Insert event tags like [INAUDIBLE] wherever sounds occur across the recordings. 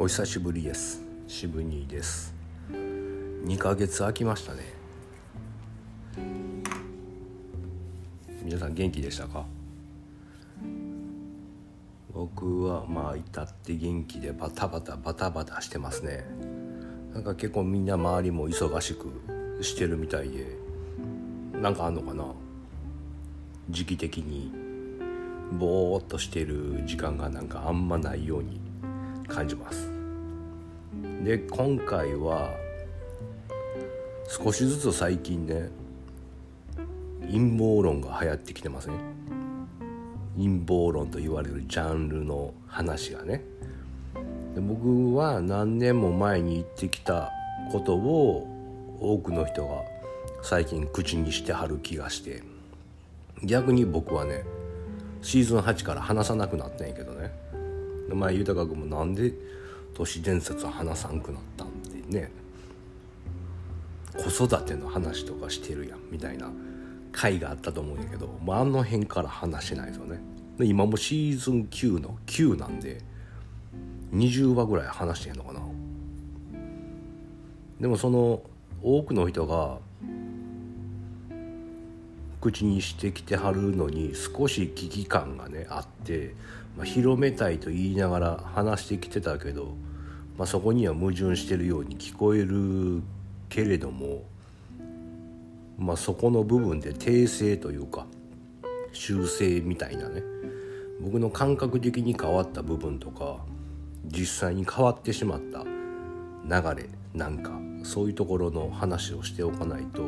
お久しぶりです。渋兄です。2ヶ月空きましたね。皆さん元気でしたか？僕はまあ至って元気でバタバタバタバタしてますね。なんか結構みんな周りも忙しくしてるみたいでなんかあんのかな？時期的にぼーっとしてる時間がなんかあんまないように感じます。で今回は少しずつ最近ね陰謀論が流行ってきてますね。陰謀論と言われるジャンルの話がね。で僕は何年も前に言ってきたことを多くの人が最近口にしてはる気がして。逆に僕はねシーズン8から話さなくなったんやけどね。前豊君もなんで都市伝説話さんくなったんってね。子育ての話とかしてるやんみたいな回があったと思うんやけど、まあ、あの辺から話しないですよね。で今もシーズン9の9なんで20話ぐらい話してんのかな。でもその多くの人が口にしてきてはるのに少し危機感がねあって、まあ、広めたいと言いながら話してきてたけど、まあ、そこには矛盾してるように聞こえるけれども、まあ、そこの部分で訂正というか修正みたいなね僕の感覚的に変わった部分とか実際に変わってしまった流れなんかそういうところの話をしておかないと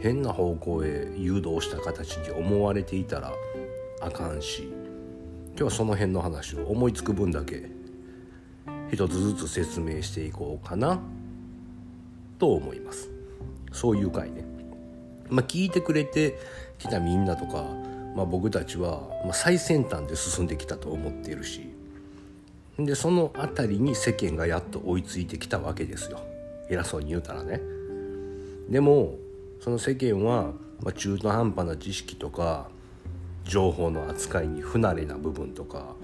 変な方向へ誘導した形に思われていたらあかんし今日はその辺の話を思いつく分だけ一つずつ説明していこうかなと思います。そういう回ね。まあ聞いてくれてきたみんなとか、まあ、僕たちは最先端で進んできたと思っているしでその辺りに世間がやっと追いついてきたわけですよ。偉そうに言うたらね。でもその世間は、まあ、中途半端な知識とか情報の扱いに不慣れな部分とか、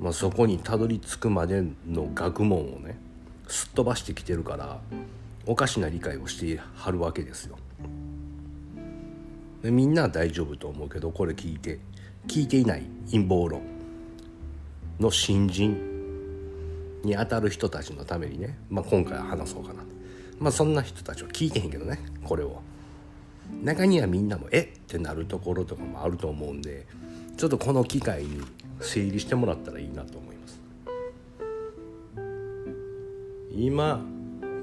まあ、そこにたどり着くまでの学問をねすっ飛ばしてきてるからおかしな理解をしてはるわけですよ。でみんなは大丈夫と思うけどこれ聞いて聞いていない陰謀論の新人に当たる人たちのためにね、まあ、今回は話そうかなまあそんな人たちは聞いてへんけどねこれを中にはみんなもえ？ってなるところとかもあると思うんでちょっとこの機会に整理してもらったらいいなと思います。今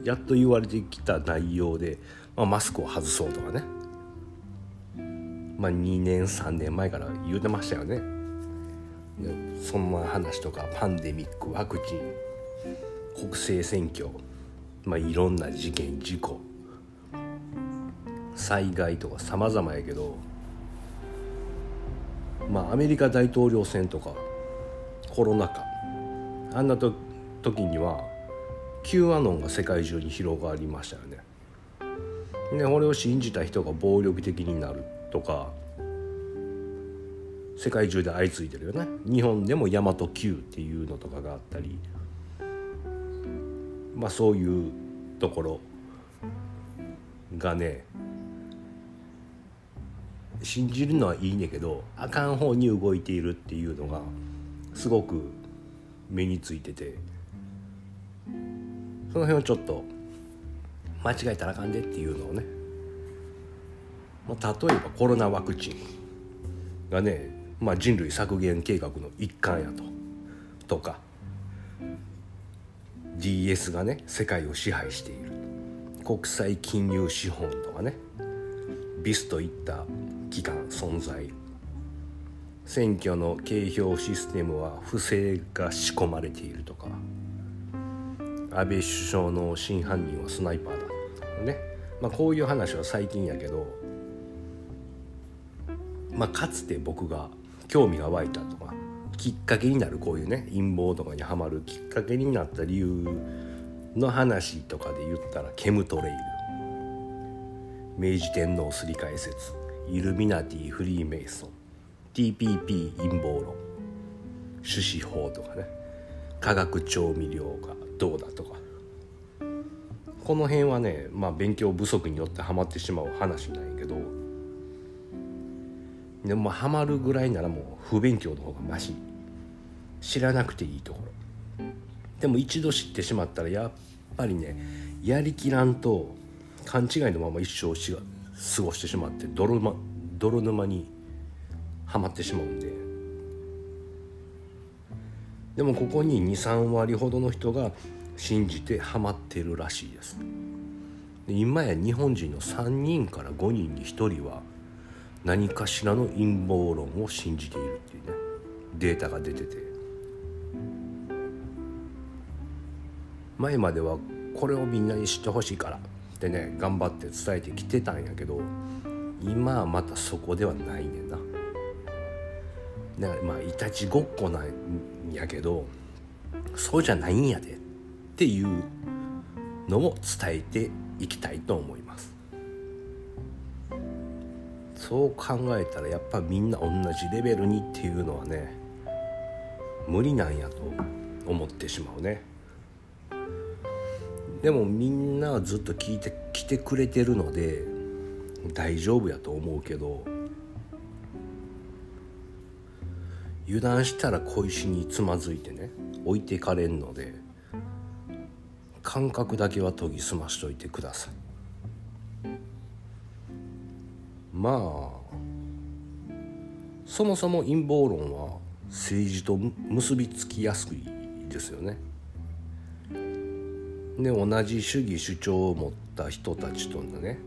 やっと言われてきた内容で、まあ、マスクを外そうとかね。まあ2年3年前から言うてましたよね。そんな話とかパンデミックワクチン国政選挙まあ、いろんな事件事故。災害とか様々やけどまあアメリカ大統領選とかコロナ禍あんなと時には Q アノンが世界中に広がりましたよね。で俺を信じた人が暴力的になるとか世界中で相次いでるよね日本でも大和 Q っていうのとかがあったりまあそういうところがね信じるのはいいねんけどあかん方に動いているっていうのがすごく目についててその辺をちょっと間違えたらあかんでっていうのをね、まあ、例えばコロナワクチンがね、まあ、人類削減計画の一環やと。とか DS がね世界を支配している。国際金融資本とかね。ビスといった機関存在。選挙の計票システムは不正が仕込まれているとか。安倍首相の真犯人はスナイパーだとかね、まあ、こういう話は最近やけど、まあ、かつて僕が興味が湧いたとかきっかけになるこういうね陰謀とかにはまるきっかけになった理由の話とかで言ったらケムトレイル。明治天皇すり替え説。イルミナティフリーメイソン TPP 陰謀論種子法とかね。化学調味料がどうだとか。この辺はねまあ勉強不足によってハマってしまう話なんやけど。でもハマるぐらいならもう不勉強の方がマシ。知らなくていいところ。でも一度知ってしまったらやっぱりねやりきらんと勘違いのまま一生しが過ごしてしまって泥,、ま、泥沼にはまってしまうんで。でもここに23割ほどの人が信じてハマってるらしいです。で今や日本人の3人から5人に1人は何かしらの陰謀論を信じているっていうねデータが出てて。前まではこれをみんなに知ってほしいからってね頑張って伝えてきてたんやけど今はまたそこではないねんな。だからまあいたちごっこなんやけどそうじゃないんやでっていうのを伝えていきたいと思います。そう考えたらやっぱみんな同じレベルにっていうのはね無理なんやと思ってしまうね。でもみんなずっと聞いてきてくれてるので大丈夫やと思うけど油断したら小石につまずいてね置いていかれんので感覚だけは研ぎ澄ましといてください。まあそもそも陰謀論は政治と結びつきやすいですよね。で同じ主義主張を持った人たちとのね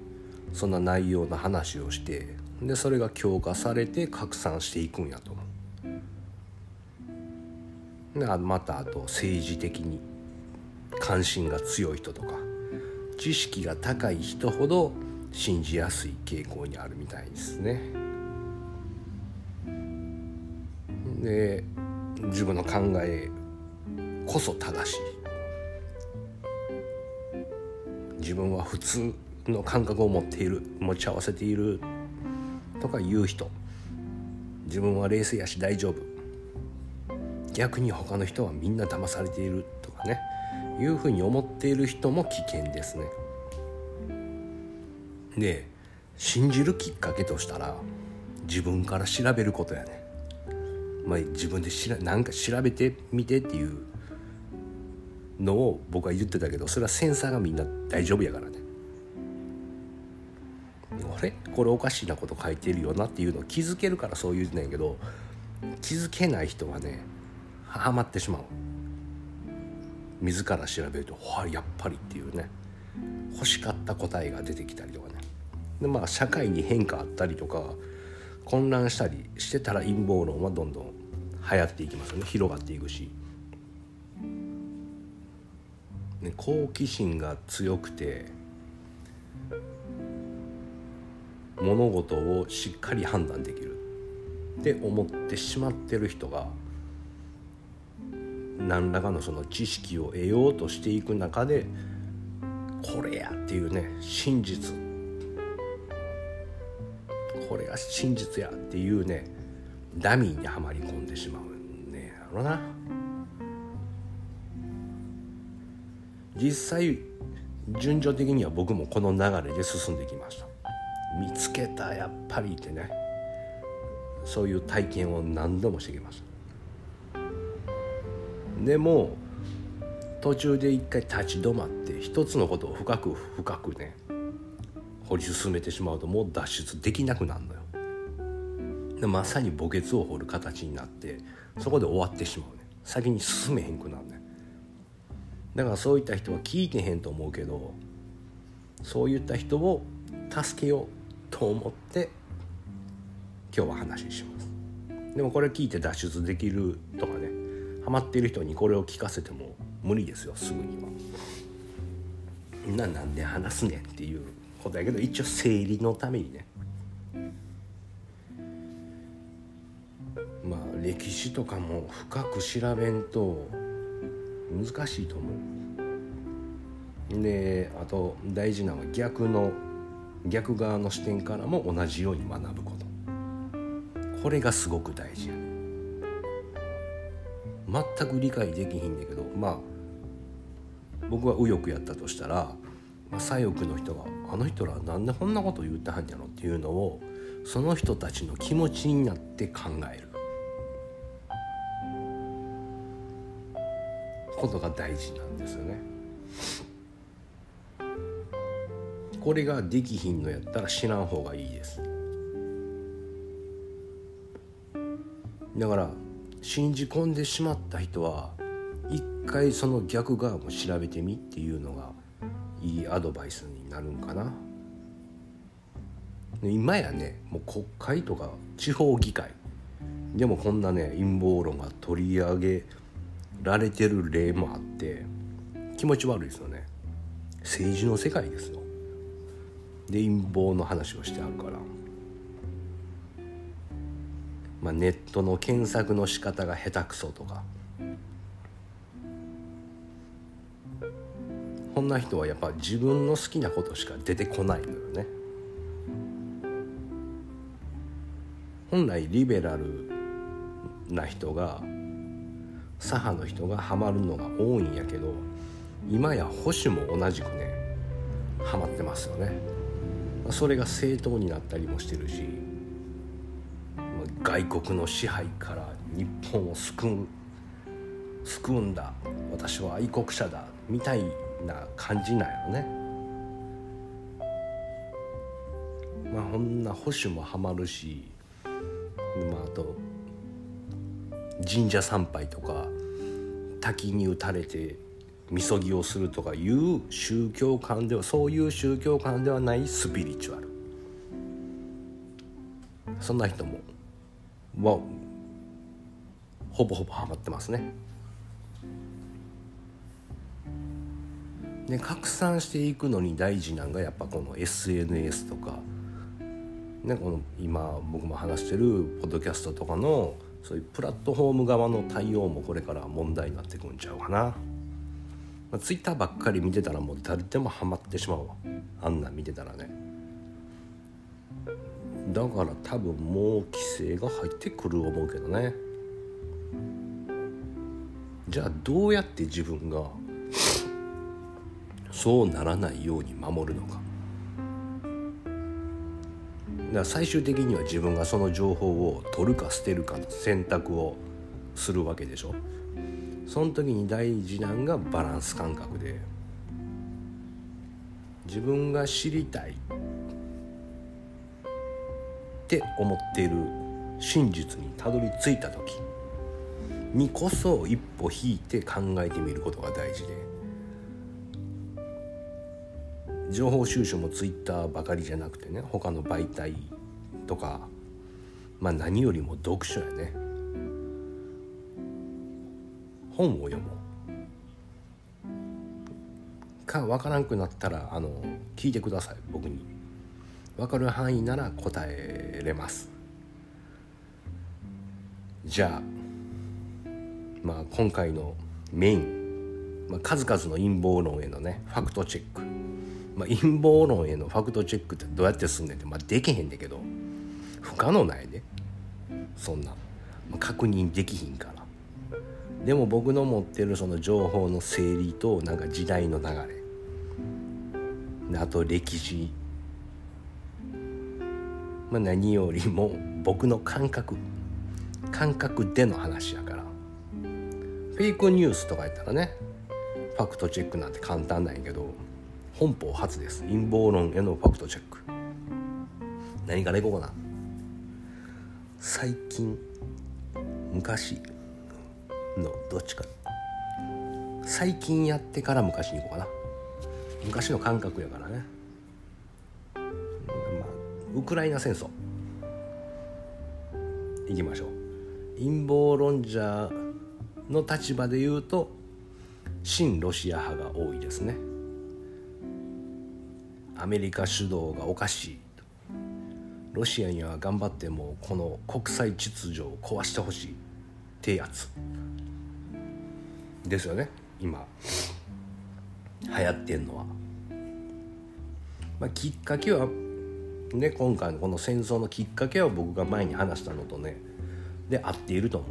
そんな内容の話をしてでそれが強化されて拡散していくんやと思う。でまたあと政治的に関心が強い人とか知識が高い人ほど信じやすい傾向にあるみたいですね。で自分の考えこそ正しい。自分は普通の感覚を持っている持ち合わせているとか言う人自分は冷静やし大丈夫。逆に他の人はみんな騙されているとかね。いうふうに思っている人も危険ですね。で信じるきっかけとしたら自分から調べることやね。まあ自分でしらなんか調べてみてっていうのを僕は言ってたけどそれはセンサーがみんな大丈夫やからね。あれ？これおかしいなこと書いてるよなっていうのを気づけるからそう言うてんやけど気づけない人はねハマってしまう。自ら調べると「わやっぱり」っていうね。欲しかった答えが出てきたりとかね。でまあ社会に変化あったりとか混乱したりしてたら陰謀論はどんどん流行っていきますよね。広がっていくし。ね、好奇心が強くて物事をしっかり判断できるって思ってしまってる人が何らかのその知識を得ようとしていく中でこれやっていうね真実これが真実やっていうねダミーにはまり込んでしまうんねやろな。実際順序的には僕もこの流れで進んできました。見つけたやっぱりってね。そういう体験を何度もしてきました。でも途中で一回立ち止まって一つのことを深く深くね掘り進めてしまうともう脱出できなくなるのよ。でまさに墓穴を掘る形になってそこで終わってしまうね。先に進めへんくなるね。だからそういった人は聞いてへんと思うけどそういった人を助けようと思って今日は話します。でもこれ聞いて脱出できるとかねハマっている人にこれを聞かせても無理ですよすぐには。ななんで話すねんっていうことやけど一応整理のためにね。まあ歴史とかも深く調べんと難しいと思う。であと大事なのは逆の逆側の視点からも同じように学ぶこと。これがすごく大事やね。全く理解できひんだけどまあ僕は右翼やったとしたら、まあ、左翼の人が「あの人らなんでこんなこと言ってはんやろ」っていうのをその人たちの気持ちになって考える。ことが大事なんですよね。これができひんのやったら知らん方がいいです。だから信じ込んでしまった人は一回その逆側も調べてみっていうのがいいアドバイスになるんかな。今やねもう国会とか地方議会。でもこんなね陰謀論が取り上げられてる例もあって気持ち悪いですよね。政治の世界ですよ。で陰謀の話をしてあるから、まあ、ネットの検索の仕方が下手くそとか。こんな人はやっぱ自分の好きなことしか出てこないのよね。本来リベラルな人が左派の人がハマるのが多いんやけど今や保守も同じくねハマってますよね。それが正当になったりもしてるし外国の支配から日本を救う救うんだ私は愛国者だみたいな感じなんよね。まあこんな保守もハマるしまああと神社参拝とか滝に打たれてみそぎをするとかいう宗教観ではそういう宗教観ではないスピリチュアルそんな人もはほぼほぼハマってますね。で拡散していくのに大事なんがやっぱこの SNS とか、ね、この今僕も話してるポッドキャストとかのそういうプラットフォーム側の対応もこれから問題になってくんちゃうかな。まあ、ツイッターばっかり見てたらもう誰でもハマってしまうわ。あんな見てたらね。だから多分もう規制が入ってくる思うけどね。じゃあどうやって自分がそうならないように守るのか。だ最終的には自分がその情報を取るか捨てるかの選択をするわけでしょ。その時に大事なんがバランス感覚で。自分が知りたいって思っている真実にたどり着いた時にこそ一歩引いて考えてみることが大事で。情報収集もツイッターばかりじゃなくてね他の媒体とかまあ何よりも読書やね。本を読もう。か分からんくなったらあの聞いてください僕に。分かる範囲なら答えれます。じゃあまあ今回のメイン、まあ、数々の陰謀論へのねファクトチェック、まあ、陰謀論へのファクトチェックってどうやってすんねんって、まあ、できへんねんけど不可能ないでそんな、まあ、確認できひんから。でも僕の持ってるその情報の整理となんか時代の流れ。あと歴史、まあ、何よりも僕の感覚。感覚での話やから。フェイクニュースとかやったらねファクトチェックなんて簡単なんやけど。本邦初です。陰謀論へのファクトチェック。何からいこうかな。最近昔のどっちか。最近やってから昔に行こうかな。昔の感覚やからね、まあ、ウクライナ戦争。いきましょう。陰謀論者の立場で言うと親ロシア派が多いですね。アメリカ主導がおかしいロシアには頑張ってもこの国際秩序を壊してほしいってやつですよね今流行ってんのは。まあ、きっかけはね今回のこの戦争のきっかけは僕が前に話したのとねで合っていると思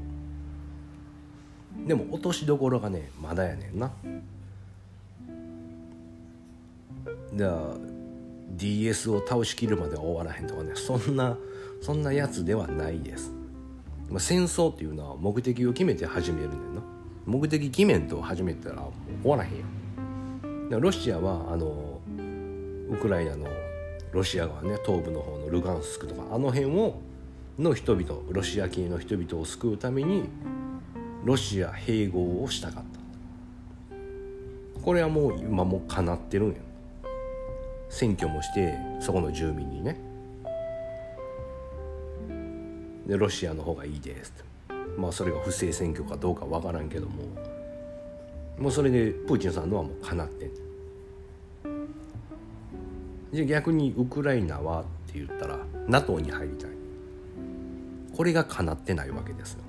う。でも落としどころがねまだやねんなじゃあ DS を倒しきるまでは終わらへんとかね。そんなそんなやつではないです、まあ、戦争っていうのは目的を決めて始めるねんな。目的決めんと始めたらもう終わらへんやん。ロシアはあのウクライナのロシア側ね東部の方のルガンスクとかあの辺をの人々ロシア系の人々を救うためにロシア併合をしたかった。これはもう今もかなってるんや選挙もしてそこの住民にね。でロシアの方がいいですまあそれが不正選挙かどうかわからんけども。もうそれでプーチンさんのはもうかなって。んじゃ逆にウクライナはって言ったら NATO に入りたい。これが叶ってないわけですよ。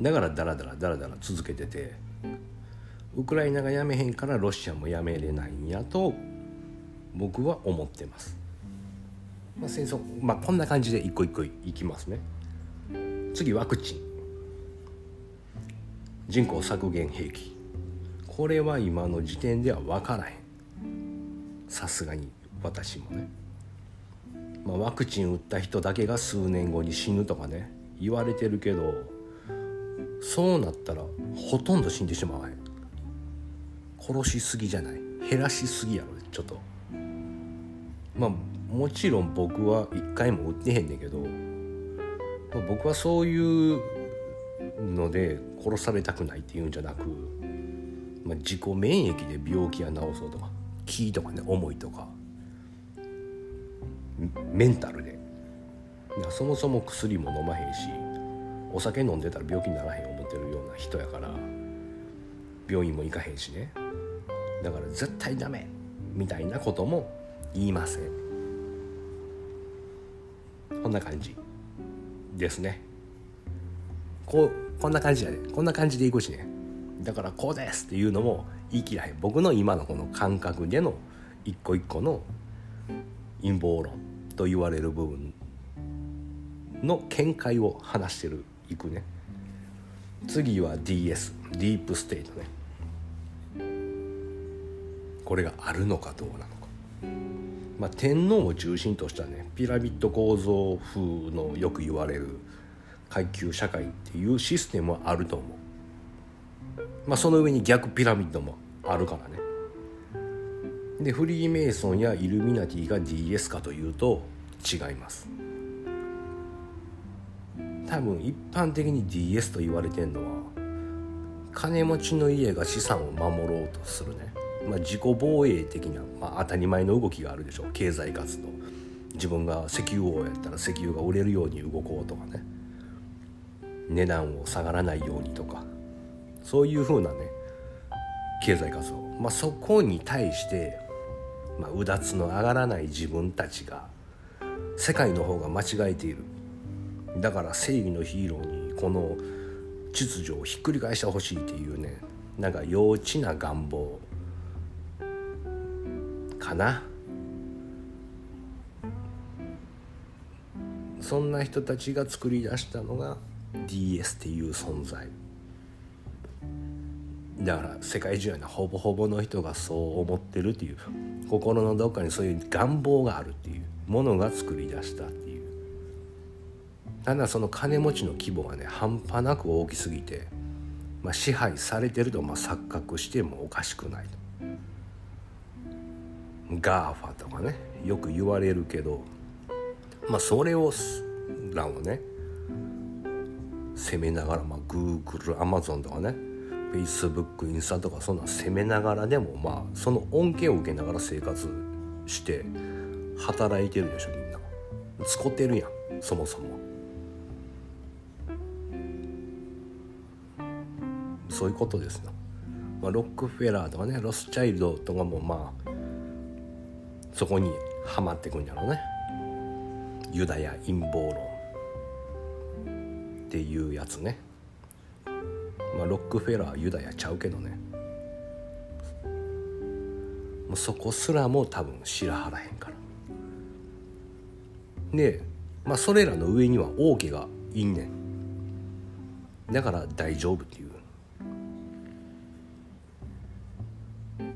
だからダラダラダラダラ続けててウクライナがやめへんからロシアもやめれないんやと僕は思ってます、まあ、戦争まあこんな感じで一個一個いきますね。次ワクチン。人口削減兵器。これは今の時点では分からへん。さすがに私もね。まあ、ワクチン打った人だけが数年後に死ぬとかね。言われてるけどそうなったらほとんど死んでしまわへん。殺しすぎじゃない？減らしすぎやろちょっと。まあもちろん僕は一回も打ってへんねんけど、まあ、僕はそういうので殺されたくないっていうんじゃなく、まあ、自己免疫で病気や治そうとか気とかね思いとかメンタルで。そもそも薬も飲まへんしお酒飲んでたら病気にならへん思ってるような人やから病院も行かへんしね。だから絶対ダメみたいなことも言いません。こんな感じですね。こうこんな感じやねこんな感じでいくしね。だからこうですっていうのも言い切らへん。僕の今のこの感覚での一個一個の陰謀論と言われる部分の見解を話してる。いくね。次は DS ディープステートね。これがあるのかどうなのか。まあ天皇を中心としたねピラミッド構造風のよく言われる階級社会っていうシステムはあると思う。まあその上に逆ピラミッドもあるからね。でフリーメイソンやイルミナティが DS かというと違います。多分一般的に DS と言われてるのは金持ちの家が資産を守ろうとするね、まあ、自己防衛的な、まあ、当たり前の動きがあるでしょう。経済活動。自分が石油王やったら石油が売れるように動こうとかね。値段を下がらないようにとか。そういうふうなね経済活動、まあ、そこに対してまあ、うだつの上がらない自分たちが世界の方が間違えている。だから正義のヒーローにこの秩序をひっくり返してほしいっていうねなんか幼稚な願望。かな。そんな人たちが作り出したのが DS っていう存在。だから世界中やなほぼほぼの人がそう思ってるっていう。心のどっかにそういう願望があるっていう。ものが作り出したっていう。ただその金持ちの規模がね半端なく大きすぎて、まあ、支配されてるとまあ錯覚してもおかしくないと。GAFA とかねよく言われるけどまあそれらをね攻めながら、まあ、Google、Amazon とかね Facebook インスタとかそんな攻めながらでもまあその恩恵を受けながら生活して働いてるでしょみんな。使ってるやんそもそも。そういうことですよ、まあ、ロックフェラーとかねロスチャイルドとかもまあそこにはまってくんやろうね。ユダヤ陰謀論っていうやつね。まあ、ロックフェラーユダヤちゃうけどね。もうそこすらも多分知らはらへんから。でまあそれらの上には王家がいんねん。だから大丈夫っていう。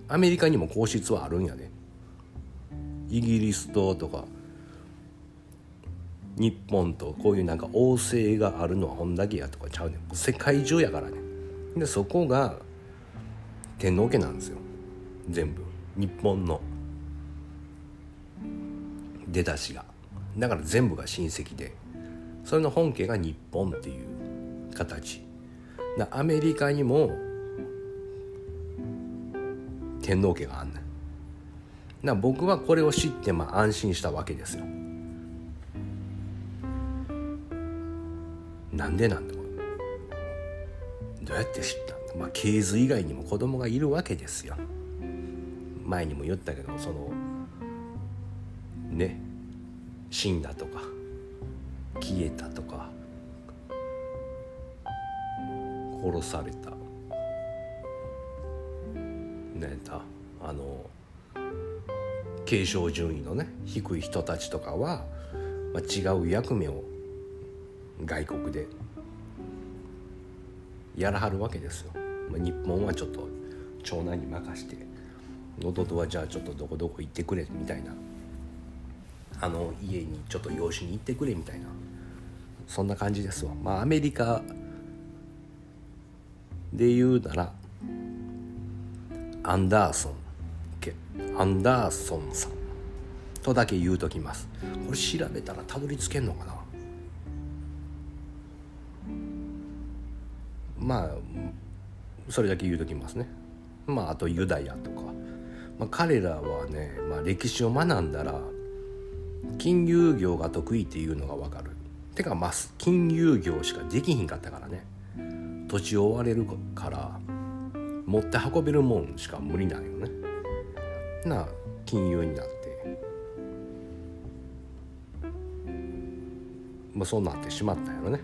アメリカにも皇室はあるんやねイギリスととか日本とこういうなんか王政があるのは本だけやとかちゃうねん。世界中やからね。でそこが天皇家なんですよ。全部。日本の。出だしが。だから全部が親戚で。それの本家が日本っていう形。アメリカにも天皇家があんねん。な僕はこれを知ってまあ安心したわけですよ。なんでなんだどうやって知った？まあ系図以外にも子供がいるわけですよ。前にも言ったけどそのね死んだとか消えたとか殺された。ねだあの継承順位のね低い人たちとかは、まあ、違う役目を外国でやらはるわけですよ。まあ、日本はちょっと長男に任して弟はじゃあちょっとどこどこ行ってくれみたいな。あの家にちょっと養子に行ってくれみたいな。そんな感じですわ。まあアメリカで言うならアンダーソン。家アンダーソンさん。とだけ言うときます。これ調べたらたどり着けんのかな？まあそれだけ言うときますね。まああとユダヤとか、まあ、彼らはね、まあ、歴史を学んだら金融業が得意っていうのが分かる。てかまあ金融業しかできひんかったからね。土地を追われるから持って運べるもんしか無理なんよね。な金融になってまあそうなってしまったんやろね。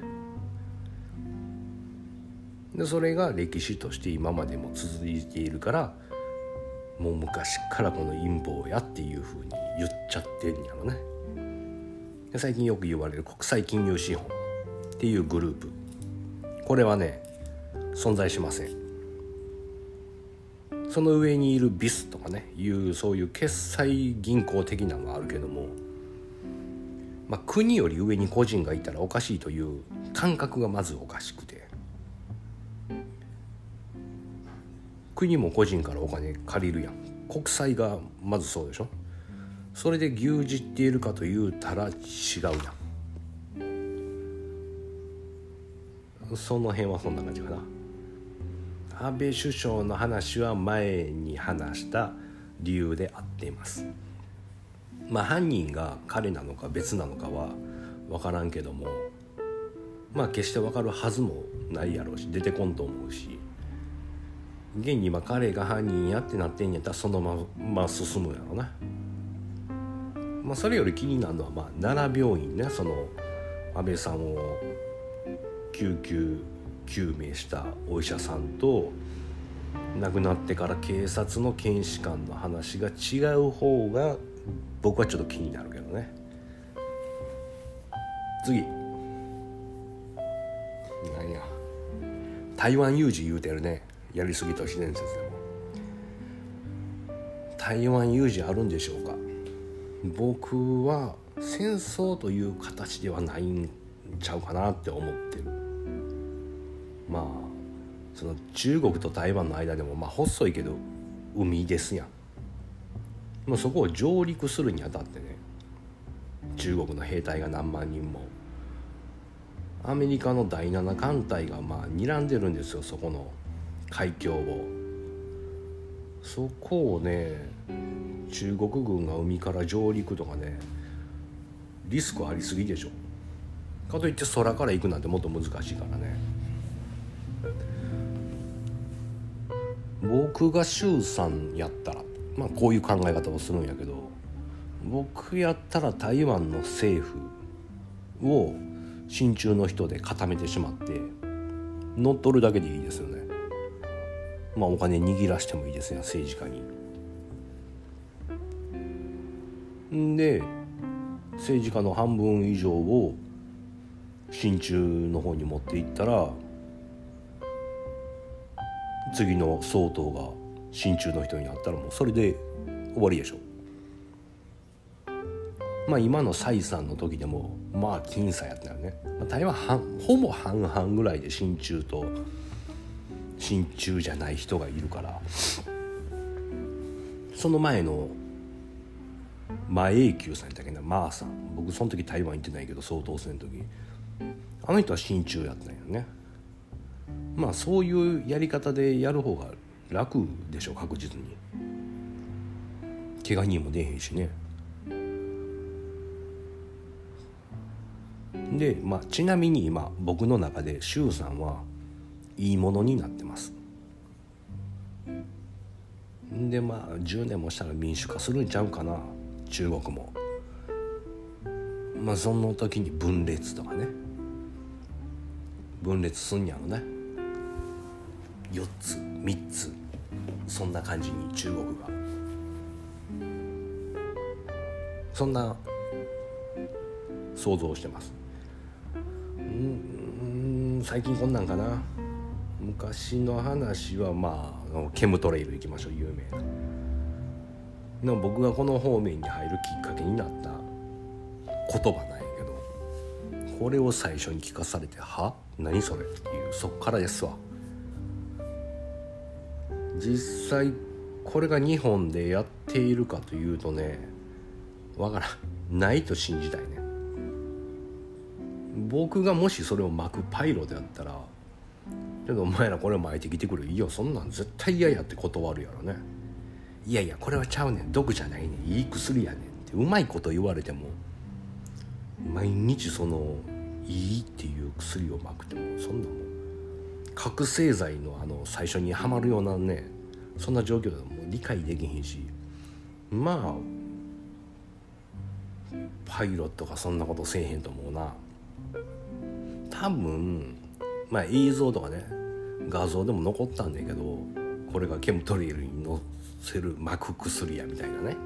でそれが歴史として今までも続いているからもう昔からこの陰謀やっていうふうに言っちゃってんやろね。で最近よく言われる国際金融資本っていうグループ。これはね存在しません。その上にいるビスとかねいうそういう決済銀行的なのはあるけども、まあ、国より上に個人がいたらおかしいという感覚がまずおかしくて国も個人からお金借りるやん。国債がまずそうでしょ。それで牛耳っているかというたら違うやん。その辺はそんな感じかな。安倍首相の話は前に話した理由で合っていますまあ犯人が彼なのか別なのかは分からんけどもまあ決して分かるはずもないやろうし出てこんと思うし現に今彼が犯人やってなってんやったらそのまま進むやろな。まあ、それより気になるのは、まあ、奈良病院ねその安倍さんを救急救命したお医者さんと亡くなってから警察の検視官の話が違う方が僕はちょっと気になるけどね。次。何や台湾有事言うてるね。やりすぎ都市伝説でも。台湾有事あるんでしょうか。僕は戦争という形ではないんちゃうかなって思ってる。その中国と台湾の間でもまあ細いけど海ですやん。もうそこを上陸するにあたってね中国の兵隊が何万人もアメリカの第7艦隊がまあ睨んでるんですよそこの海峡を。そこをね中国軍が海から上陸とかねリスクありすぎでしょ。かといって空から行くなんてもっと難しいからね。僕が周さんやったらまあこういう考え方をするんやけど僕やったら台湾の政府を親中の人で固めてしまって乗っ取るだけでいいですよねまあお金握らしてもいいですね政治家に。んで政治家の半分以上を親中の方に持っていったら次の総統が親中の人になったらもうそれで終わりでしょまあ今の蔡さんの時でもまあ僅差やったよね、まあ、台湾半ほぼ半々ぐらいで親中と親中じゃない人がいるから。その前の馬英九さんやったっけなマーさん。僕その時台湾行ってないけど総統選の時。あの人は親中やったんよね。まあそういうやり方でやる方が楽でしょ確実に。怪我人も出へんしね。で、まあ、ちなみに今僕の中で周さんはいいものになってます。でまあ10年もしたら民主化するんちゃうかな。中国も。まあその時に分裂とかね。分裂すんやろね。4つ3つそんな感じに中国が。そんな想像をしてます。うん最近こんなんかな。昔の話はまあケムトレイル行きましょう有名な。僕がこの方面に入るきっかけになった言葉なんやけどこれを最初に聞かされて「は？何それ?」っていうそっからですわ。実際これが日本でやっているかというとねわからん。ないと信じたいね。僕がもしそれを巻くパイロであったらけどお前らこれ巻いてきてくれ。いやそんなん絶対嫌やって断るやろね。いやいやこれはちゃうねん。毒じゃないねん。いい薬やねん。ってうまいこと言われても毎日そのいいっていう薬を巻くてもそんなもん。覚醒剤のあの最初にはまるようなねそんな状況でも理解できへんし。まあパイロットがそんなことせえへんと思うな。多分まあ映像とかね画像でも残ったんだけどこれがケムトリールに乗せる巻く薬やみたいなね。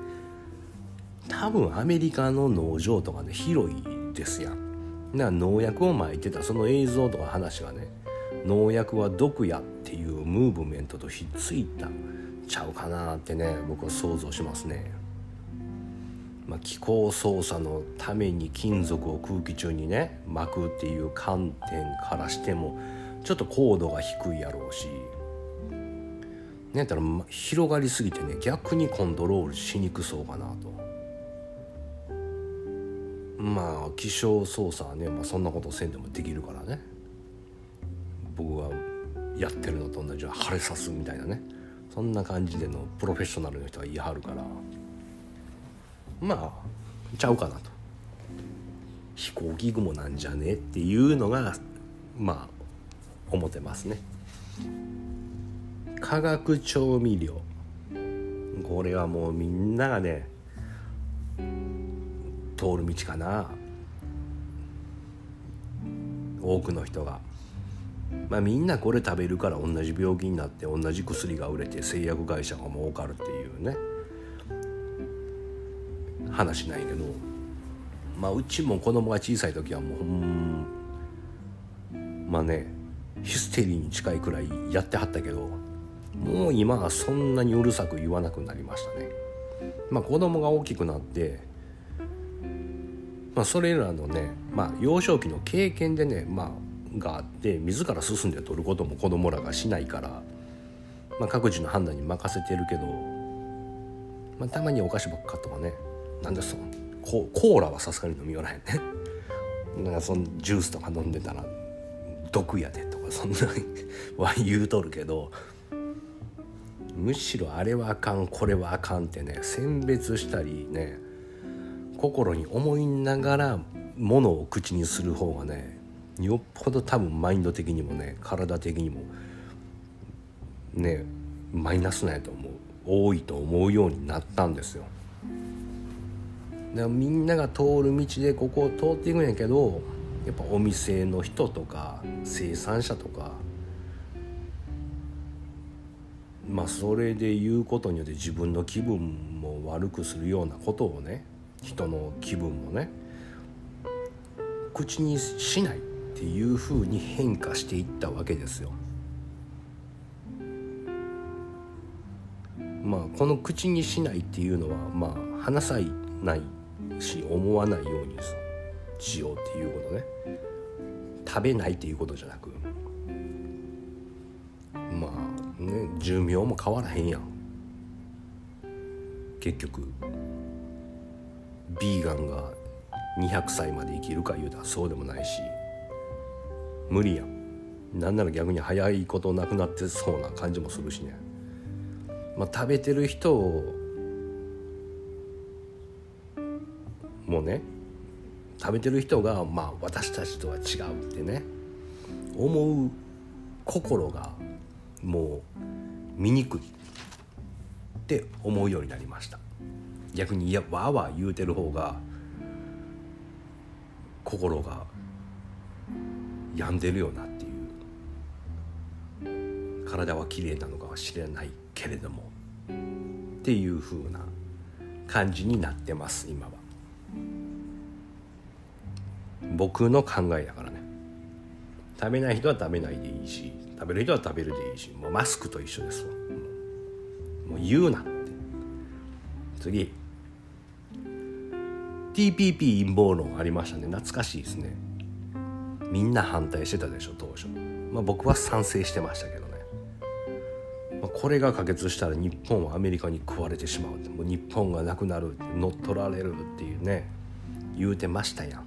多分アメリカの農場とかね広いですやん。な農薬をまいてたその映像とか話がね農薬は毒やっていうムーブメントとひっついたちゃうかなってね僕は想像しますね。まあ、気候操作のために金属を空気中にね巻くっていう観点からしてもちょっと高度が低いやろうし。ねやったら広がりすぎてね逆にコントロールしにくそうかなと。まあ気象操作はね、まあ、そんなことせんでもできるからね。僕がやってるのと同じ晴れさすみたいなね。そんな感じでのプロフェッショナルの人は言い張るから。まあちゃうかなと。飛行機雲なんじゃねえっていうのがまあ思ってますね。化学調味料。これはもうみんながね通る道かな。多くの人が。まあみんなこれ食べるから同じ病気になって同じ薬が売れて製薬会社が儲かるっていうね話ないけどまあうちも子供が小さい時はもうほんまあねヒステリーに近いくらいやってはったけどもう今はそんなにうるさく言わなくなりましたね。まあ子供が大きくなってまあそれらのねまあ幼少期の経験でねまあがあって自ら進んで取ることも子供らがしないから、まあ、各自の判断に任せてるけど、まあ、たまにお菓子ばっかとかねなんでそのココーラはさすがに飲みよらへんね。[LAUGHS] なんかそのジュースとか飲んでたら毒やでとかそんな [LAUGHS] は [LAUGHS] 言うとるけどむしろあれはあかんこれはあかんってね選別したりね心に思いながらものを口にする方がねよっぽど多分マインド的にもね体的にもねマイナスなんやと思う多いと思うようになったんですよ。でみんなが通る道でここを通っていくんやけどやっぱお店の人とか生産者とかまあそれで言うことによって自分の気分も悪くするようなことをね人の気分もね口にしないっていうふうに変化していったわけですよ。まあこの口にしないっていうのはまあ話さないし思わないようにしようっていうことね。食べないっていうことじゃなくまあね寿命も変わらへんやん。結局ビーガンが200歳まで生きるか言うたらそうでもないし。無理や。なんなら逆に早いことなくなってそうな感じもするしね、まあ、食べてる人をもうね食べてる人がまあ私たちとは違うってね思う心がもう醜いって思うようになりました。逆にいやわーわー言うてる方が心が病んでるよなっていう。体は綺麗なのかは知らないけれども。っていう風な感じになってます今は。僕の考えだからね。食べない人は食べないでいいし食べる人は食べるでいいしもうマスクと一緒ですわ。もう言うなって。次。TPP 陰謀論ありましたね。懐かしいですね。みんな反対してたでしょ当初、まあ、僕は賛成してましたけどね、まあ、これが可決したら日本はアメリカに食われてしまうもう日本がなくなる乗っ取られるっていうね。言うてましたやん。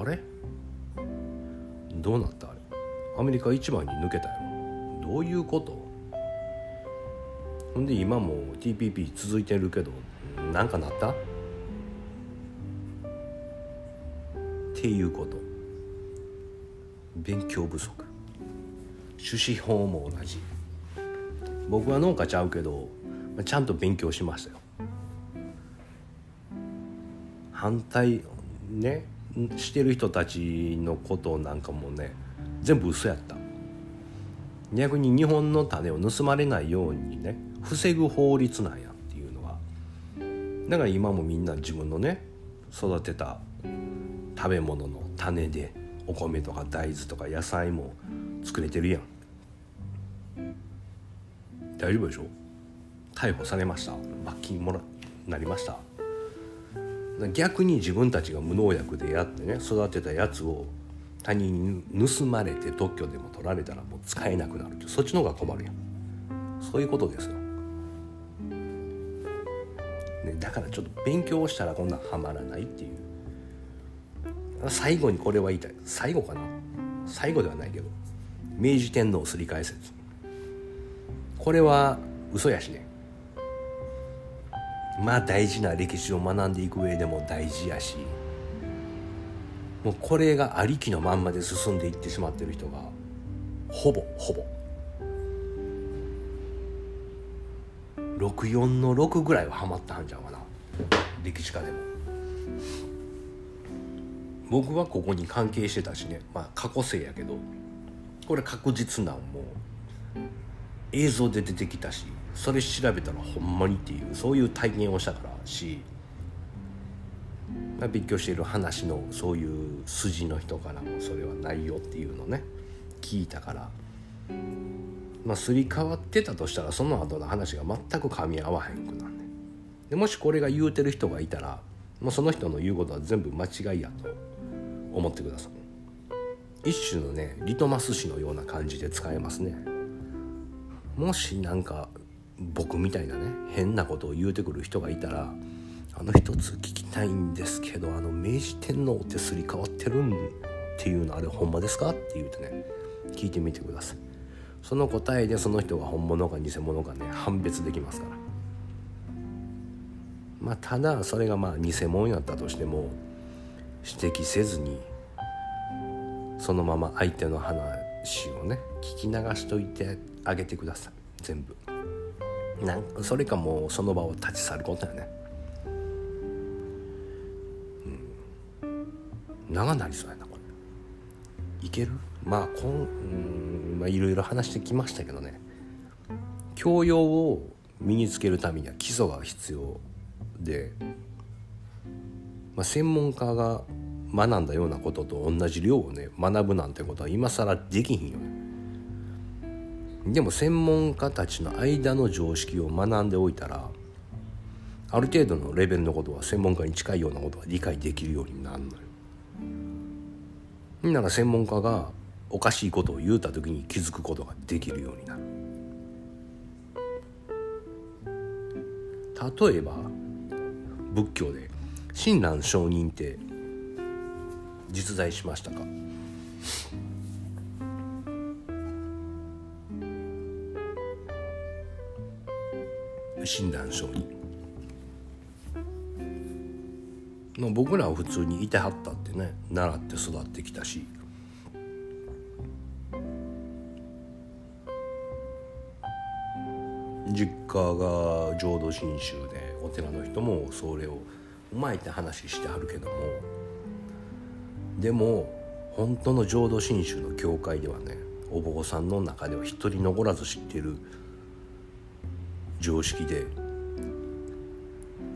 あれ？どうなったあれ？アメリカ一番に抜けたよどういうこと？ほんで今も TPP 続いてるけど何かなった？っていうこと。勉強不足。種子法も同じ。僕は農家ちゃうけどちゃんと勉強しましたよ。反対ねしてる人たちのことなんかもね全部嘘やった。逆に日本の種を盗まれないようにね防ぐ法律なんやっていうのはだから今もみんな自分のね育てた食べ物の種でお米とか大豆とか野菜も作れてるやん。大丈夫でしょ？逮捕されました？罰金もらなりました？逆に自分たちが無農薬でやってね育てたやつを他人に盗まれて特許でも取られたらもう使えなくなるそっちの方が困るやん。そういうことですよ、ね、だからちょっと勉強したらこんなはまらないっていう。最後にこれは言いたい。最後かな？最後ではないけど。明治天皇すり替え説これは嘘やしね。まあ大事な歴史を学んでいく上でも大事やし。もうこれがありきのまんまで進んでいってしまってる人がほぼほぼ。64の6ぐらいはハマったんちゃうかな。歴史家でも。僕はここに関係してたしねまあ過去生やけどこれ確実なんも映像で出てきたしそれ調べたらほんまにっていうそういう体験をしたからし、まあ、勉強している話のそういう筋の人からもそれはないよっていうのね聞いたから。まあすり替わってたとしたらその後の話が全く噛み合わへんくなんねでもしこれが言うてる人がいたらもうその人の言うことは全部間違いやと。思ってください。一種のねリトマス紙のような感じで使えますね。もしなんか僕みたいなね変なことを言うてくる人がいたらあの一つ聞きたいんですけどあの明治天皇ってすり替わってるんっていうのあれほんまですかって言うてね聞いてみてください。その答えでその人が本物か偽物かね判別できますから。まあただそれがまあ偽物やったとしても指摘せずにそのまま相手の話をね聞き流しといてあげてください。全部。なんそれかもうその場を立ち去ることやね。うん。長なりそうやなこれ。いける？まあこんうんまあいろいろ話してきましたけどね。教養を身につけるためには基礎が必要でまあ、専門家が学んだようなことと同じ量をね学ぶなんてことは今更できひんよね。でも専門家たちの間の常識を学んでおいたらある程度のレベルのことは専門家に近いようなことが理解できるようになるのよ。なら専門家がおかしいことを言うた時に気づくことができるようになる。例えば仏教で親鸞上人って実在しましたか？親鸞上人。まあ僕らは普通にいてはったってね習って育ってきたし。実家が浄土真宗でお寺の人もそれをうまいって話してはるけどもでも本当の浄土真宗の教会ではねお坊さんの中では一人残らず知ってる常識で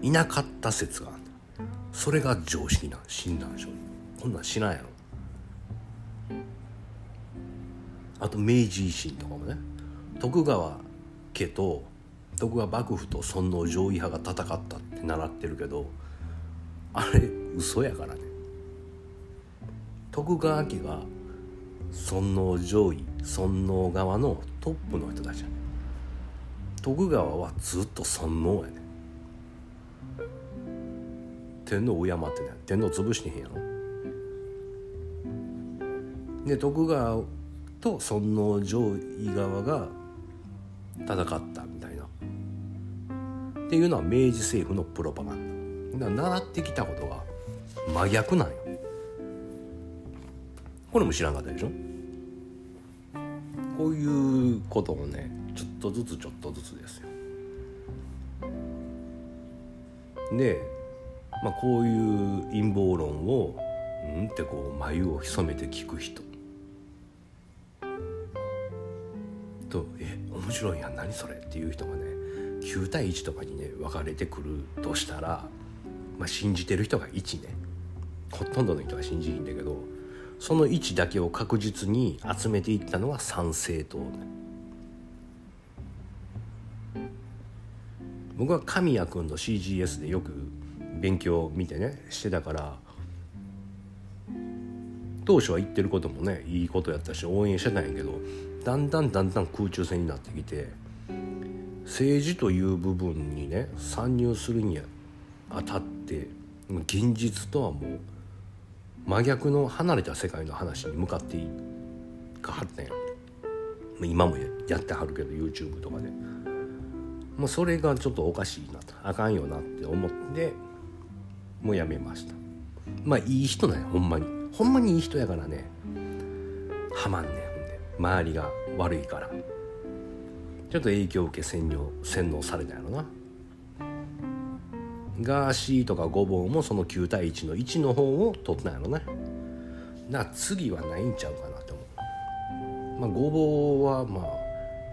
いなかった説がある。それが常識なん診断書。こんなん知らんやろ。あと明治維新とかもね徳川家と徳川幕府と尊王攘夷派が戦ったって習ってるけどあれ嘘やからね。徳川家が尊王攘夷尊王側のトップの人たちやね。徳川はずっと尊王やね。天皇を敬ってね天皇潰してへんやろ。で徳川と尊王攘夷側が戦ったみたいな。っていうのは明治政府のプロパガンダ。習ってきたことが真逆なんよ。これも知らんかったでしょ？こういうことをねちょっとずつちょっとずつですよ。で、まあ、こういう陰謀論をうんってこう眉を潜めて聞く人。と「え面白いやん何それ」っていう人がね9対1とかにね分かれてくるとしたら、まあ、信じてる人が1ね。ほとんどの人が信じひんだけどその1だけを確実に集めていったのは参政党、僕は神谷君の CGS でよく勉強を見てねしてたから当初は言ってることもねいいことやったし応援してたんやけどだんだんだんだん空中戦になってきて政治という部分にね参入するにあたって現実とはもう真逆の離れた世界の話に向かっていかはったんや。今もやってはるけど YouTube とかで。もうそれがちょっとおかしいなとあかんよなって思ってもうやめました。まあいい人なんやほんまに。ほんまにいい人やからね。はまんねんほんで。周りが悪いから。ちょっと影響を受け洗脳洗脳されたやろな。ガーシーとかごぼうもその9対1の1の方を取ったんやろね。だから次はないんちゃうかなって思う。まあごぼうはまあ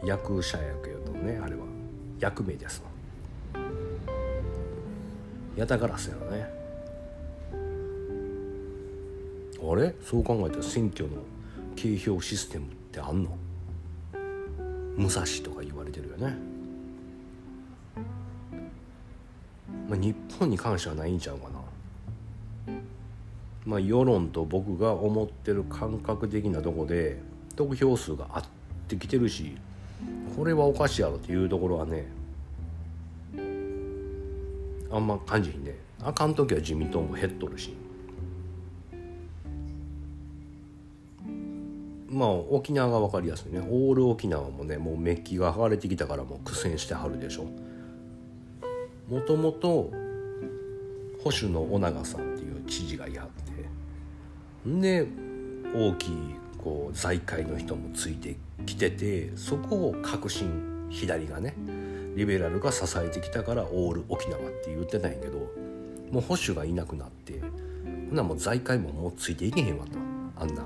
役者やけどねあれは。役名ですわ。ヤタガラスやろね。あれ？そう考えたら選挙の計票システムってあんの？武蔵とか言われてるよね。まあ日本に関してはないんちゃうかな。まあ世論と僕が思ってる感覚的なとこで得票数が合ってきてるしこれはおかしいやろっていうところはねあんま感じひんであかん時は自民党も減っとるし。まあ沖縄が分かりやすいね。オール沖縄もねもうメッキが剥がれてきたからもう苦戦してはるでしょ。もともと保守の尾長さんっていう知事がいはってんで大きいこう財界の人もついてきててそこを革新左がねリベラルが支えてきたからオール沖縄って言ってたんやけどもう保守がいなくなってほなもう財界ももうついていけへんわと。あんな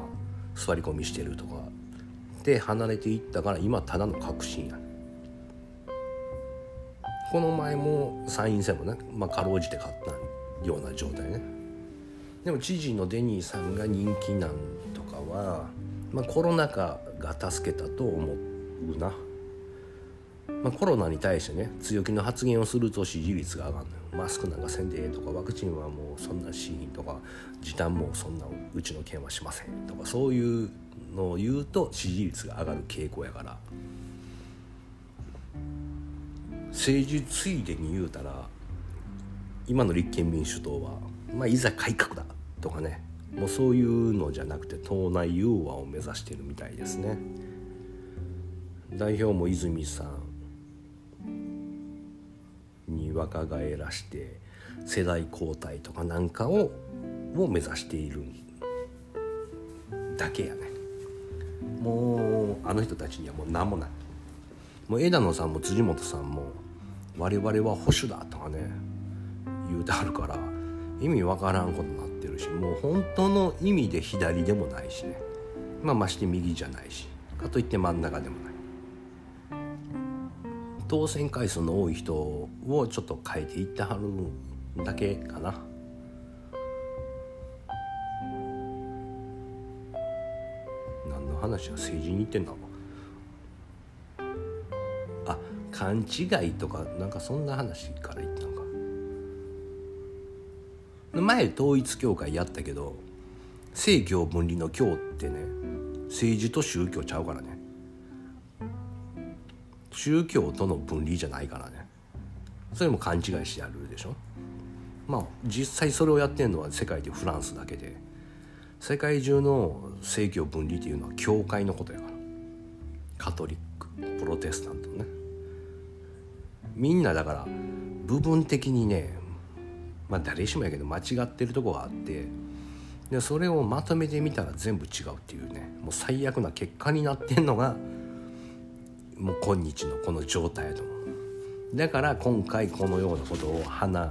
座り込みしてるとか。で離れていったから今ただの革新やねこの前も参院選もね、まあ、かろうじて勝ったような状態ね。でも知事のデニーさんが人気なんとかは、まあ、コロナ禍が助けたと思うな、まあ、コロナに対してね強気の発言をすると支持率が上がるのよ。マスクなんかせんでええとかワクチンはもうそんなしひんとか時短もそんなうちの県はしませんとかそういうのを言うと支持率が上がる傾向やから。政治ついでに言うたら今の立憲民主党は、まあ、いざ改革だとかねもうそういうのじゃなくて党内融和を目指してるみたいですね。代表も泉さんに若返らして世代交代とかなんかをを目指しているだけやね。もうあの人たちにはもう何もない。もう枝野さんも辻元さんも我々は保守だとかね言うてあるから意味わからんことになってるしもう本当の意味で左でもないしね。まあまして右じゃないしかといって真ん中でもない。当選回数の多い人をちょっと変えていってはるだけかな。何の話は政治に言ってんだろあ勘違いとかなんかそんな話から言ったのか。前統一教会やったけど政教分離の教ってね政治と宗教ちゃうからね。宗教との分離じゃないからね。それも勘違いしてやるでしょ。まあ実際それをやってるのは世界でフランスだけで世界中の政教分離っていうのは教会のことやから。カトリックプロテスタントね。みんなだから部分的にねまあ誰しもやけど間違ってるとこがあってでそれをまとめてみたら全部違うっていうねもう最悪な結果になってんのがもう今日のこの状態やと。思うだから今回このようなことを話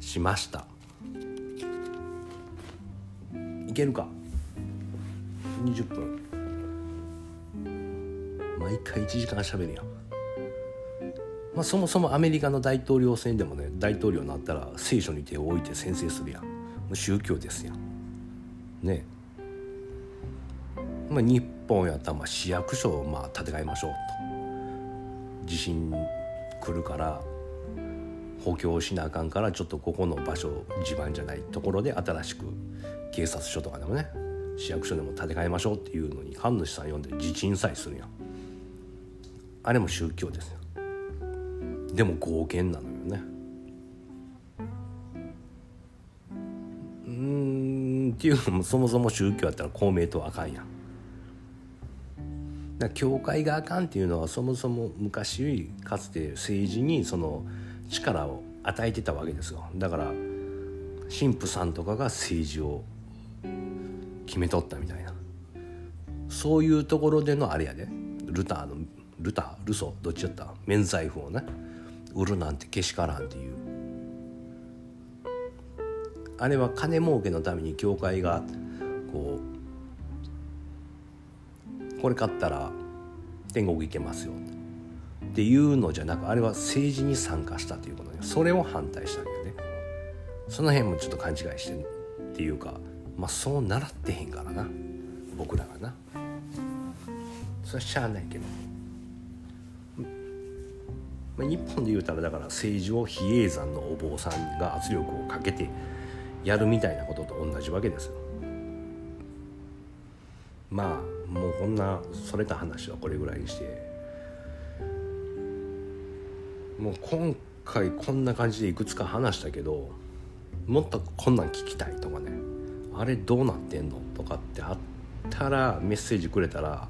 しました。いけるか？20分。毎回1時間しゃべるやん。まあ、そもそもアメリカの大統領選でもね大統領になったら聖書に手を置いて宣誓するやん。宗教ですやん。ね。まあ、日本やったらまあ市役所をまあ建て替えましょうと。地震来るから補強しなあかんからちょっとここの場所地盤じゃないところで新しく警察署とかでもね市役所でも建て替えましょうっていうのに神主さん呼んで地震さえするやん。あれも宗教ですよ。でも合憲なのよね。うんっていうのもそもそも宗教やったら公明党あかんやん。だ教会があかんっていうのはそもそも昔かつて政治にその力を与えてたわけですよ。だから神父さんとかが政治を決めとったみたいな。そういうところでのあれやで。ルターのルタールソどっちやった？免罪符をね。売るなんてけしからんっていう。あれは金儲けのために教会がこうこれ買ったら天国行けますよ。っていうのじゃなくあれは政治に参加したということでそれを反対したんだよね。その辺もちょっと勘違いしてっていうかまあそう習ってへんからな。僕らがな。それはしゃあないけど。まあ、日本で言うたらだから政治を比叡山のお坊さんが圧力をかけてやるみたいなことと同じわけですよ。まあもうこんなそれた話はこれぐらいにして。もう今回こんな感じでいくつか話したけどもっとこんなん聞きたいとかね。あれどうなってんのとかってあったらメッセージくれたら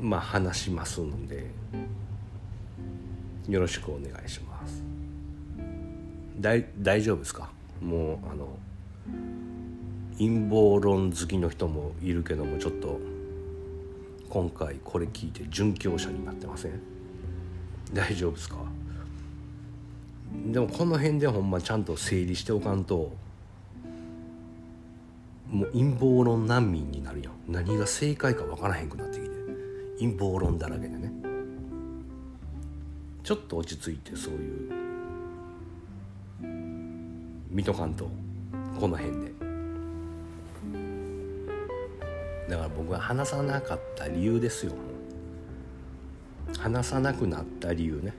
まあ話しますので。よろしくお願いします。大丈夫ですか？もうあの陰謀論好きの人もいるけどもちょっと今回これ聞いて殉教者になってません？大丈夫ですか？でもこの辺でほんまちゃんと整理しておかんともう陰謀論難民になるやん。何が正解か分からへんくなってきて。陰謀論だらけでね。ちょっと落ち着いてそういう。見とかんとこの辺で。だから僕が話さなかった理由ですよ。話さなくなった理由ね。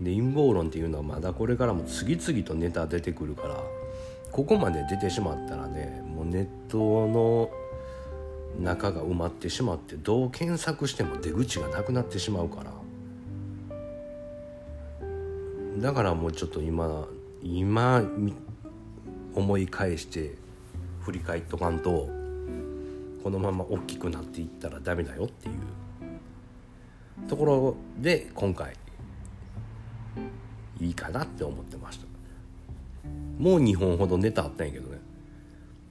で陰謀論っていうのはまだこれからも次々とネタ出てくるからここまで出てしまったらねもうネットの中が埋まってしまってどう検索しても出口がなくなってしまうから。だからもうちょっと今今思い返して振り返っとかんとこのまま大きくなっていったらダメだよっていう。ところで今回いいかなって思ってました。もう2本ほどネタあったんやけどね。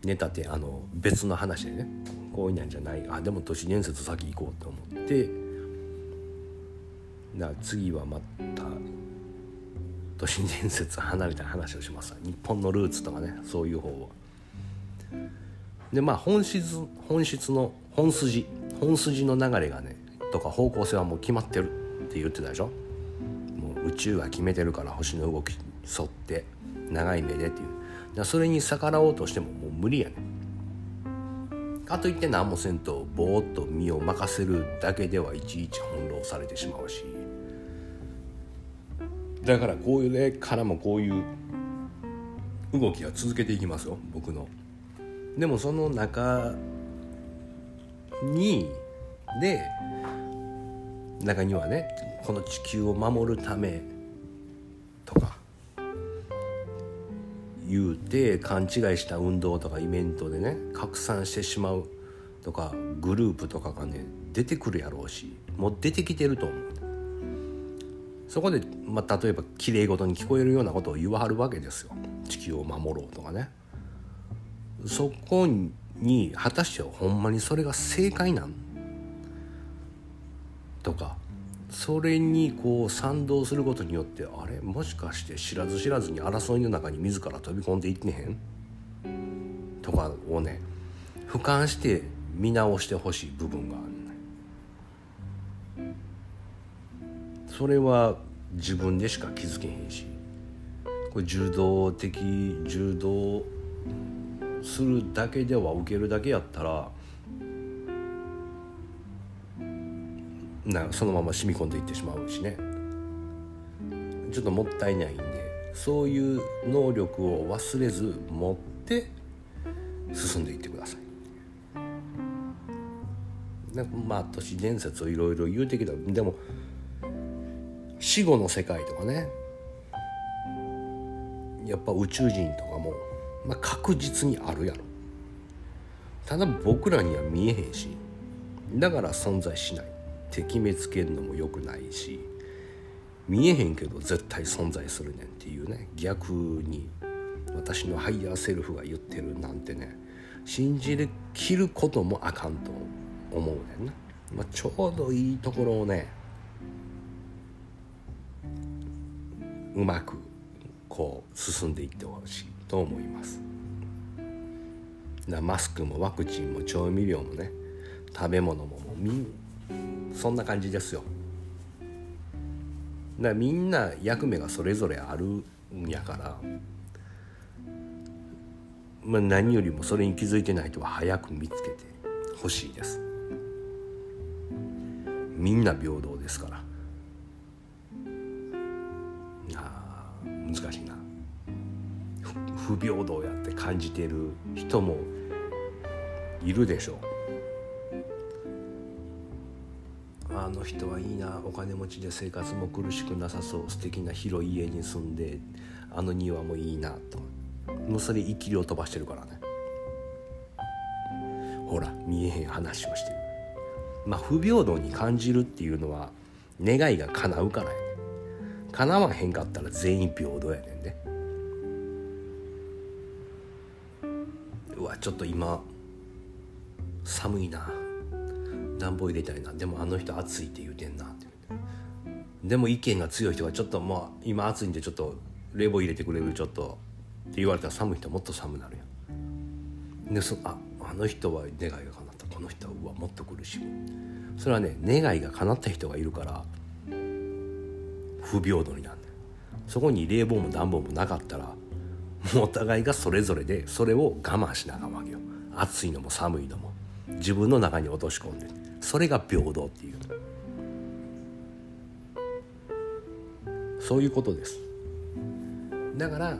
ネタってあの別の話でね。こういうなんじゃない？あでも都市伝説先行こうと思って。だ次はまた都市伝説離れた話をします日本のルーツとかねそういう方は。でまあ本質本質の本筋。本筋の流れがねとか方向性はもう決まってるって言ってたでしょ？もう宇宙は決めてるから星の動きに沿って長い目でっていう。だそれに逆らおうとしてももう無理やねかといって何もせんとぼーっと身を任せるだけではいちいち翻弄されてしまうしだからこういうねからもこういう動きは続けていきますよ僕の。でもその中にで中にはねこの地球を守るため言うて勘違いした運動とかイベントでね拡散してしまうとかグループとかがね出てくるやろうしもう出てきてると思う。そこで、まあ、例えばきれいごとに聞こえるようなことを言わはるわけですよ。地球を守ろうとかね。そこに果たしてほんまにそれが正解なん？とかそれにこう賛同することによってあれ？もしかして知らず知らずに争いの中に自ら飛び込んでいってへん？とかをね俯瞰して見直してほしい部分がある、ね、それは自分でしか気づけへんし。これ柔道的柔道するだけでは受けるだけやったらなそのまま染み込んでいってしまうしね。ちょっともったいないんでそういう能力を忘れず持って進んでいってください。まあ都市伝説をいろいろ言うてきた。でも死後の世界とかね。やっぱ宇宙人とかもまあ、確実にあるやろ。ただ僕らには見えへんしだから存在しない。って決めつけるのもよくないし見えへんけど絶対存在するねんっていうね逆に私のハイヤーセルフが言ってるなんてね信じきることもあかんと思うねんな、まあ、ちょうどいいところをねうまくこう進んでいってほしいと思います。だマスクもワクチンも調味料もね食べ物ももうみんそんな感じですよ。だからみんな役目がそれぞれあるんやから、まあ、何よりもそれに気づいてない人は早く見つけてほしいです。みんな平等ですから。あ難しいな。不平等やって感じてる人もいるでしょう。あの人はいいなお金持ちで生活も苦しくなさそう素敵な広い家に住んであの庭もいいなと。もうそれ生きりを飛ばしてるからね。ほら見えへん話をしてる。まあ不平等に感じるっていうのは願いが叶うからやね。叶わへんかったら全員平等やねんねうわちょっと今寒いな。暖房入れたいなでもあの人暑いって言うてんなってでも意見が強い人がちょっとまあ今暑いんでちょっと冷房入れてくれるちょっとって言われたら寒い人もっと寒くなるやん。でそああの人は願いが叶ったこの人はうわもっと苦しむそれはね願いが叶った人がいるから不平等になるそこに冷房も暖房もなかったらもうお互いがそれぞれでそれを我慢しながらわけよ。暑いのも寒いのも。自分の中に落とし込んで。それが平等っていう。そういうことです。だから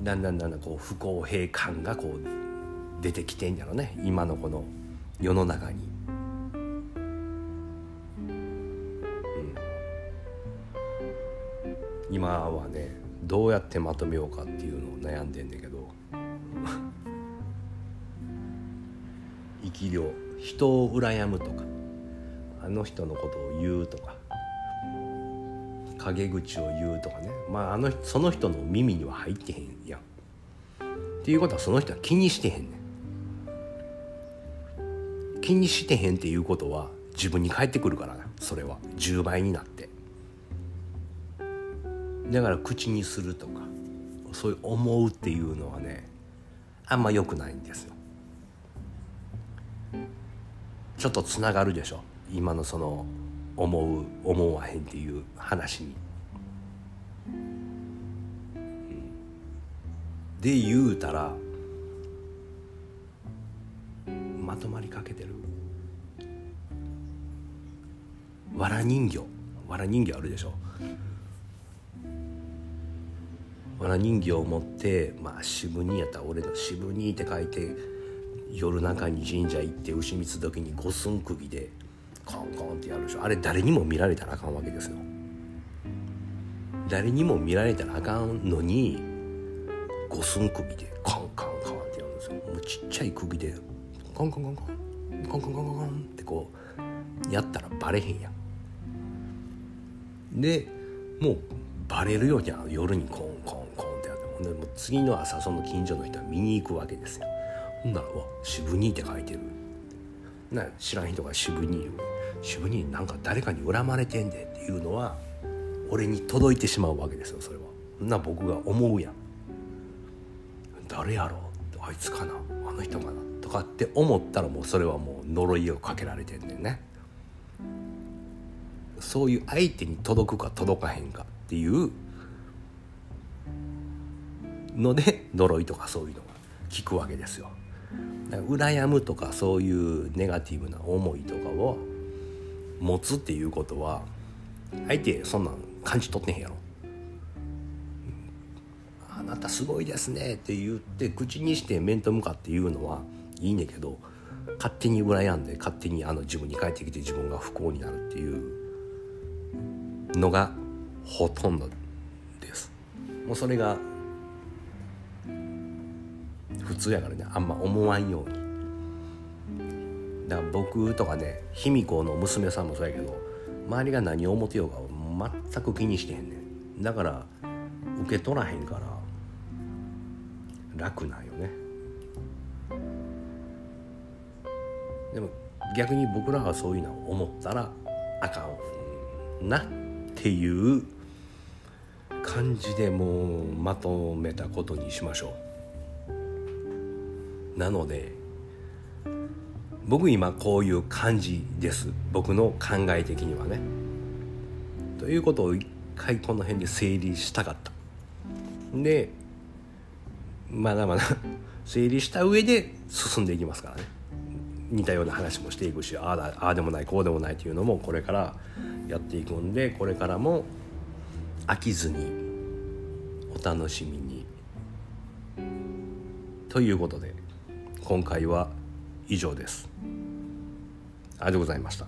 だんだんだんだんこう不公平感がこう出てきてんやろうね。今のこの世の中に。今はねどうやってまとめようかっていうのを悩んでんだけど。[LAUGHS] 生き量人を羨むとか。の人のことを言うとか陰口を言うとかね。まああのその人の耳には入ってへんやん。っていうことはその人は気にしてへんねん。気にしてへんっていうことは自分に返ってくるからな。それは。10倍になって。だから口にするとかそういう思うっていうのはねあんま良くないんですよ。ちょっとつながるでしょ。今のその思う思わへんっていう話に。で言うたらまとまりかけてる。わら人形。わら人形あるでしょ。わら人形を持ってまあ渋にやったら俺の渋にって書いて夜中に神社行って牛蜜時に五寸釘でコンコンってやるでしょ。あれ誰にも見られたらあかんわけですよ。誰にも見られたらあかんのに五寸釘でカンカンカンってやるんですよ。もうちっちゃい釘でカンカンカンカンカンカンカンカンってこうやったらバレへんやんでもうバレるように夜にコンコンコンってやってでも次の朝その近所の人は見に行くわけですよほんなら「わ渋兄」って書いてるな知らん人が渋兄渋兄なんか誰かに恨まれてんでっていうのは俺に届いてしまうわけですよそれは。な僕が思うやん。誰やろうあいつかなあの人かなとかって思ったらもうそれはもう呪いをかけられてんねんね。そういう相手に届くか届かへんかっていうので呪いとかそういうのが効くわけですよ。羨むとかそういうネガティブな思いとかを持つっていうことは相手そんなん感じ取ってへんやろ。あなたすごいですね」って言って口にして面と向かって言うのはいいねんけど勝手に羨んで勝手にあの自分に帰ってきて自分が不幸になるっていうのがほとんどです。もうそれが普通やからねあんま思わんように。だから僕とかね卑弥呼の娘さんもそうやけど周りが何を思ってようか全く気にしてへんねん。だから受け取らへんから楽なんよね。でも逆に僕らはそういうのを思ったらあかんなっていう感じでもうまとめたことにしましょう。なので僕今こういう感じです。僕の考え的にはね。ということを一回この辺で整理したかった。でまだまだ [LAUGHS] 整理した上で進んでいきますからね。似たような話もしていくしああだああでもないこうでもないっていうのもこれからやっていくんでこれからも飽きずにお楽しみに。ということで今回は以上です。ありがとうございました。